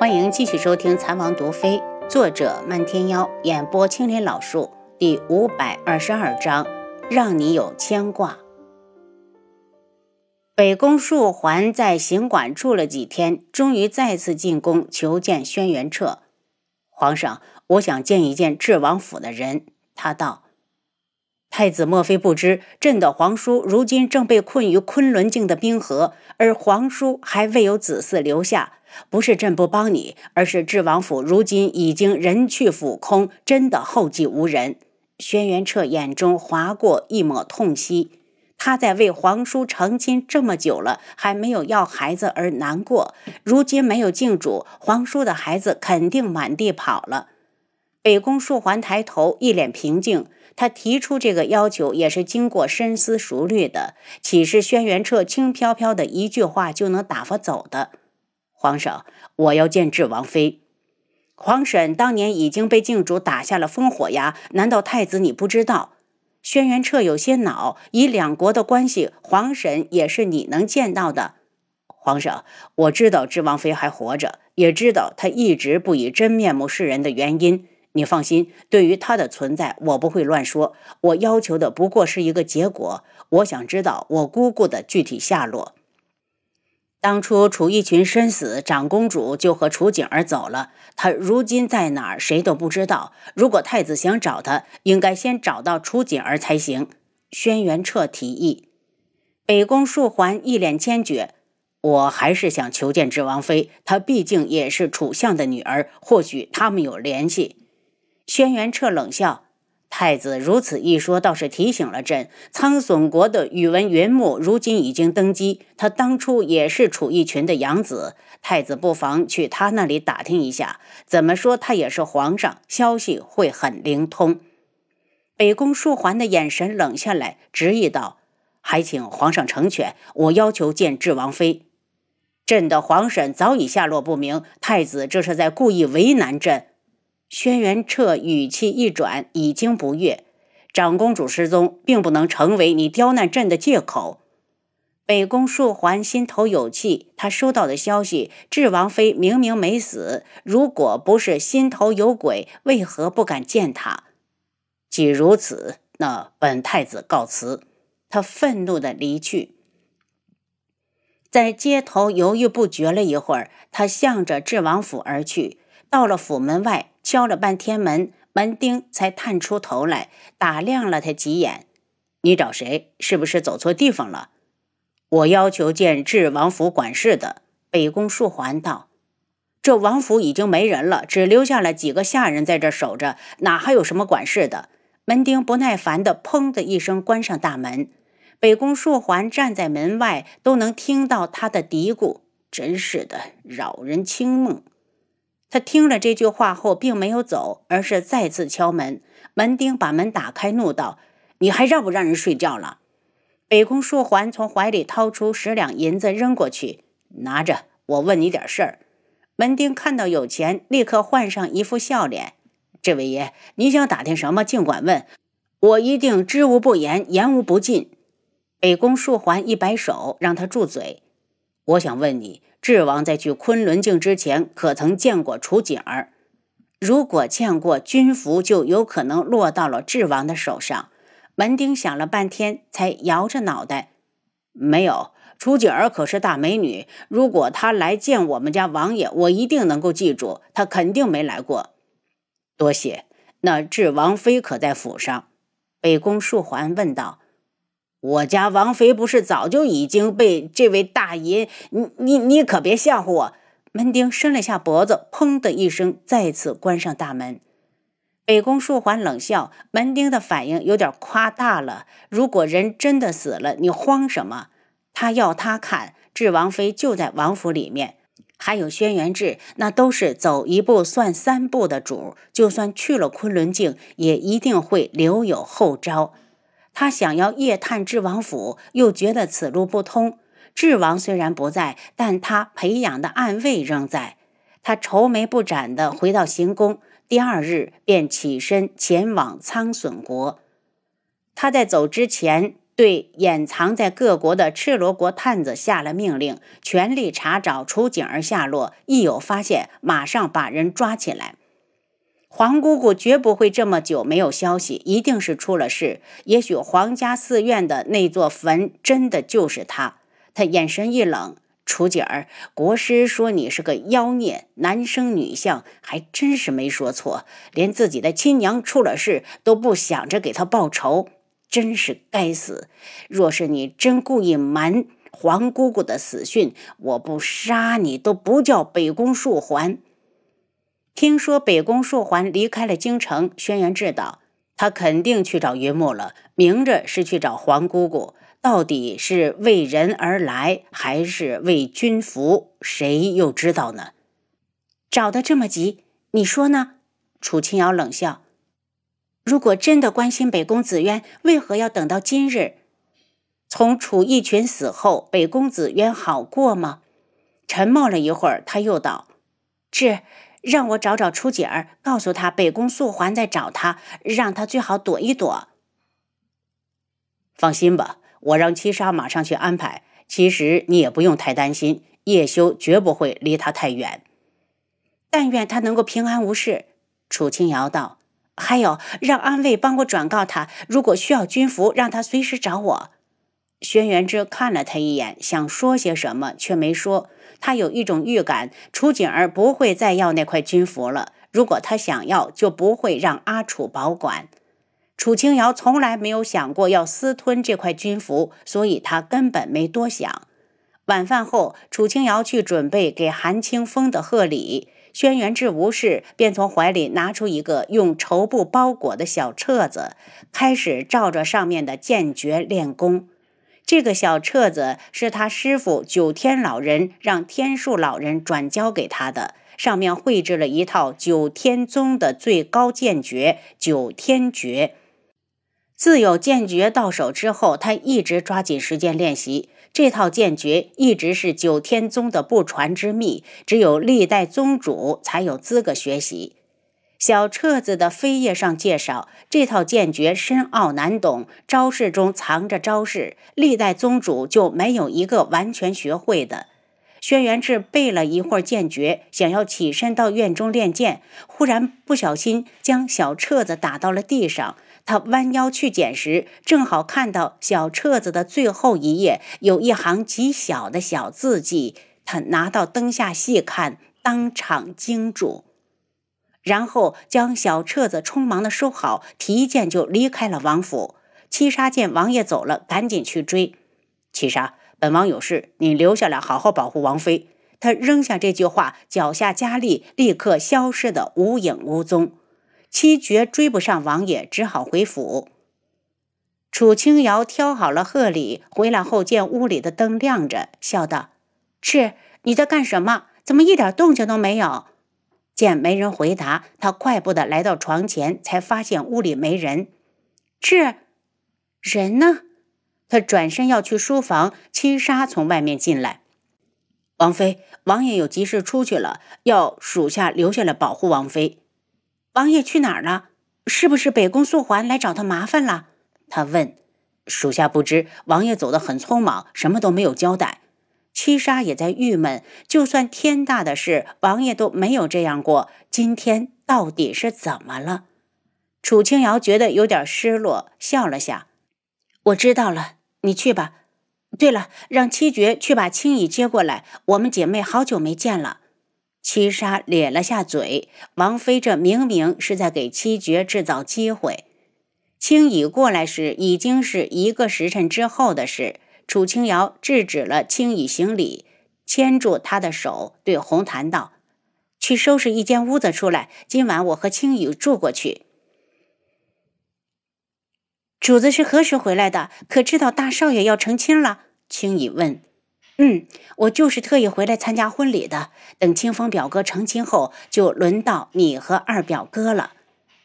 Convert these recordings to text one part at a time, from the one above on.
欢迎继续收听《残王毒妃》，作者漫天妖，演播青莲老树，第五百二十二章，让你有牵挂。北宫树环在行馆住了几天，终于再次进宫求见轩辕彻。皇上，我想见一见智王府的人。他道：“太子莫非不知，朕的皇叔如今正被困于昆仑镜的冰河，而皇叔还未有子嗣留下。”不是朕不帮你，而是智王府如今已经人去府空，真的后继无人。轩辕彻眼中划过一抹痛惜，他在为皇叔成亲这么久了，还没有要孩子而难过。如今没有靖主，皇叔的孩子肯定满地跑了。北宫树环抬头，一脸平静。他提出这个要求也是经过深思熟虑的，岂是轩辕彻轻飘飘的一句话就能打发走的？皇上，我要见智王妃。皇婶当年已经被靖主打下了烽火崖，难道太子你不知道？轩辕彻有些恼，以两国的关系，皇婶也是你能见到的。皇上，我知道智王妃还活着，也知道她一直不以真面目示人的原因。你放心，对于她的存在，我不会乱说。我要求的不过是一个结果，我想知道我姑姑的具体下落。当初楚逸群身死，长公主就和楚景儿走了。她如今在哪儿，谁都不知道。如果太子想找她，应该先找到楚景儿才行。轩辕彻提议。北宫树环一脸坚决：“我还是想求见智王妃，她毕竟也是楚相的女儿，或许他们有联系。”轩辕彻冷笑。太子如此一说，倒是提醒了朕。苍隼国的宇文云木如今已经登基，他当初也是楚义群的养子。太子不妨去他那里打听一下，怎么说他也是皇上，消息会很灵通。北宫树环的眼神冷下来，执意道：“还请皇上成全，我要求见智王妃。朕的皇婶早已下落不明，太子这是在故意为难朕。”轩辕彻语气一转，已经不悦。长公主失踪，并不能成为你刁难朕的借口。北宫树环心头有气，他收到的消息，智王妃明明没死，如果不是心头有鬼，为何不敢见她？既如此，那本太子告辞。他愤怒的离去，在街头犹豫不决了一会儿，他向着智王府而去。到了府门外。敲了半天门，门丁才探出头来，打量了他几眼。你找谁？是不是走错地方了？我要求见智王府管事的。北宫树环道：“这王府已经没人了，只留下了几个下人在这守着，哪还有什么管事的？”门丁不耐烦的砰的一声关上大门。北宫树环站在门外，都能听到他的嘀咕：“真是的，扰人清梦。”他听了这句话后，并没有走，而是再次敲门。门丁把门打开，怒道：“你还让不让人睡觉了？”北宫树环从怀里掏出十两银子扔过去：“拿着，我问你点事儿。”门丁看到有钱，立刻换上一副笑脸：“这位爷，你想打听什么，尽管问，我一定知无不言，言无不尽。”北宫树环一摆手，让他住嘴。我想问你。智王在去昆仑镜之前，可曾见过楚景儿？如果见过，军服就有可能落到了智王的手上。门丁想了半天，才摇着脑袋：“没有，楚景儿可是大美女。如果她来见我们家王爷，我一定能够记住。她肯定没来过。”多谢。那智王妃可在府上？北宫树环问道。我家王妃不是早就已经被这位大爷？你你你可别吓唬我！门丁伸了下脖子，砰的一声，再次关上大门。北宫树环冷笑：“门丁的反应有点夸大了。如果人真的死了，你慌什么？他要他看，智王妃就在王府里面，还有轩辕志，那都是走一步算三步的主。就算去了昆仑镜，也一定会留有后招。”他想要夜探智王府，又觉得此路不通。智王虽然不在，但他培养的暗卫仍在。他愁眉不展地回到行宫，第二日便起身前往苍隼国。他在走之前。对掩藏在各国的赤罗国探子下了命令，全力查找楚景儿下落，一有发现，马上把人抓起来。黄姑姑绝不会这么久没有消息，一定是出了事。也许皇家寺院的那座坟真的就是他。他眼神一冷：“楚姐儿，国师说你是个妖孽，男生女相，还真是没说错。连自己的亲娘出了事都不想着给他报仇，真是该死！若是你真故意瞒黄姑姑的死讯，我不杀你都不叫北宫树还。”听说北宫树环离开了京城，轩辕志道：“他肯定去找云木了，明着是去找黄姑姑。到底是为人而来，还是为君服？谁又知道呢？找得这么急，你说呢？”楚清瑶冷笑：“如果真的关心北宫紫渊，为何要等到今日？从楚义群死后，北宫紫渊好过吗？”沉默了一会儿，他又道：“志。”让我找找楚锦儿，告诉他北宫素环在找他，让他最好躲一躲。放心吧，我让七杀马上去安排。其实你也不用太担心，叶修绝不会离他太远。但愿他能够平安无事。楚清瑶道：“还有，让安卫帮我转告他，如果需要军服，让他随时找我。”轩辕之看了他一眼，想说些什么，却没说。他有一种预感，楚景儿不会再要那块军服了。如果他想要，就不会让阿楚保管。楚清瑶从来没有想过要私吞这块军服，所以他根本没多想。晚饭后，楚清瑶去准备给韩清风的贺礼，轩辕志无事，便从怀里拿出一个用绸布包裹的小册子，开始照着上面的剑诀练功。这个小册子是他师傅九天老人让天树老人转交给他的，上面绘制了一套九天宗的最高剑诀——九天诀。自有剑诀到手之后，他一直抓紧时间练习。这套剑诀一直是九天宗的不传之秘，只有历代宗主才有资格学习。小册子的扉页上介绍，这套剑诀深奥难懂，招式中藏着招式，历代宗主就没有一个完全学会的。轩辕志背了一会儿剑诀，想要起身到院中练剑，忽然不小心将小册子打到了地上。他弯腰去捡时，正好看到小册子的最后一页有一行极小的小字迹。他拿到灯下细看，当场惊住。然后将小册子匆忙的收好，提剑就离开了王府。七杀见王爷走了，赶紧去追。七杀，本王有事，你留下来好好保护王妃。他扔下这句话，脚下加力，立刻消失的无影无踪。七绝追不上王爷，只好回府。楚清瑶挑好了贺礼，回来后见屋里的灯亮着，笑道：“是你在干什么？怎么一点动静都没有？”见没人回答，他快步的来到床前，才发现屋里没人。这人呢？他转身要去书房，七杀从外面进来。王妃，王爷有急事出去了，要属下留下来保护王妃。王爷去哪儿了？是不是北宫素环来找他麻烦了？他问。属下不知，王爷走得很匆忙，什么都没有交代。七杀也在郁闷，就算天大的事，王爷都没有这样过。今天到底是怎么了？楚清瑶觉得有点失落，笑了下。我知道了，你去吧。对了，让七绝去把青羽接过来，我们姐妹好久没见了。七杀咧了下嘴，王妃这明明是在给七绝制造机会。青羽过来时，已经是一个时辰之后的事。楚清瑶制止了青羽行礼，牵住他的手，对红檀道：“去收拾一间屋子出来，今晚我和青羽住过去。”主子是何时回来的？可知道大少爷要成亲了？青羽问。“嗯，我就是特意回来参加婚礼的。等清风表哥成亲后，就轮到你和二表哥了。”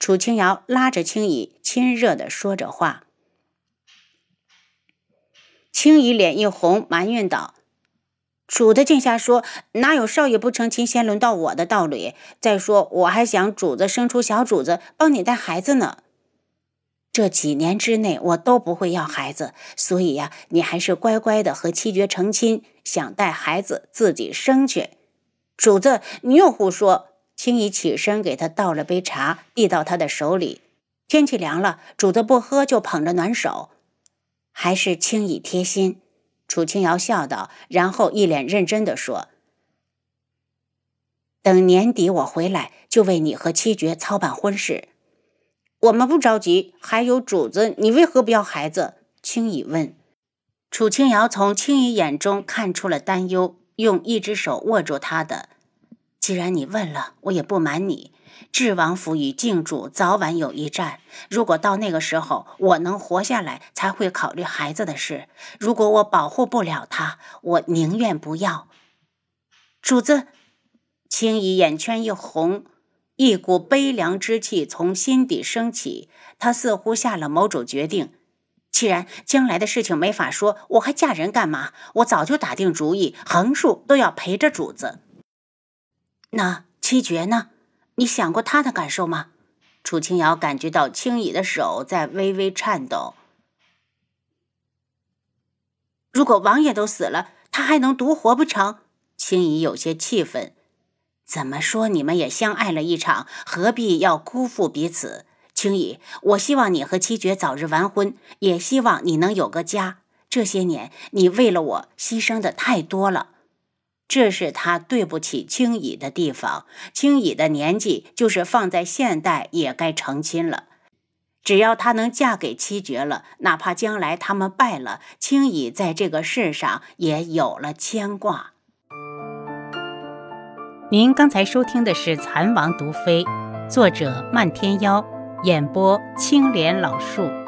楚清瑶拉着青羽，亲热的说着话。青姨脸一红，埋怨道：“主子净瞎说，哪有少爷不成亲先轮到我的道理？再说，我还想主子生出小主子，帮你带孩子呢。”这几年之内我都不会要孩子，所以呀，你还是乖乖的和七绝成亲，想带孩子自己生去。主子，你又胡说！青姨起身给他倒了杯茶，递到他的手里。天气凉了，主子不喝就捧着暖手，还是青姨贴心。楚清瑶笑道，然后一脸认真的说：“等年底我回来，就为你和七绝操办婚事。”我们不着急，还有主子，你为何不要孩子？青姨问。楚清瑶从青姨眼中看出了担忧，用一只手握住她的。既然你问了，我也不瞒你，智王府与靖主早晚有一战。如果到那个时候我能活下来，才会考虑孩子的事。如果我保护不了他，我宁愿不要。主子，青姨眼圈一红。一股悲凉之气从心底升起，她似乎下了某种决定。既然将来的事情没法说，我还嫁人干嘛？我早就打定主意，横竖都要陪着主子。那七绝呢？你想过他的感受吗？楚清瑶感觉到青姨的手在微微颤抖。如果王爷都死了，他还能独活不成？青怡有些气愤。怎么说，你们也相爱了一场，何必要辜负彼此？青怡，我希望你和七绝早日完婚，也希望你能有个家。这些年，你为了我牺牲的太多了，这是他对不起青乙的地方。青乙的年纪，就是放在现代也该成亲了。只要她能嫁给七绝了，哪怕将来他们败了，青乙在这个世上也有了牵挂。您刚才收听的是《蚕王毒妃》，作者漫天妖，演播青莲老树。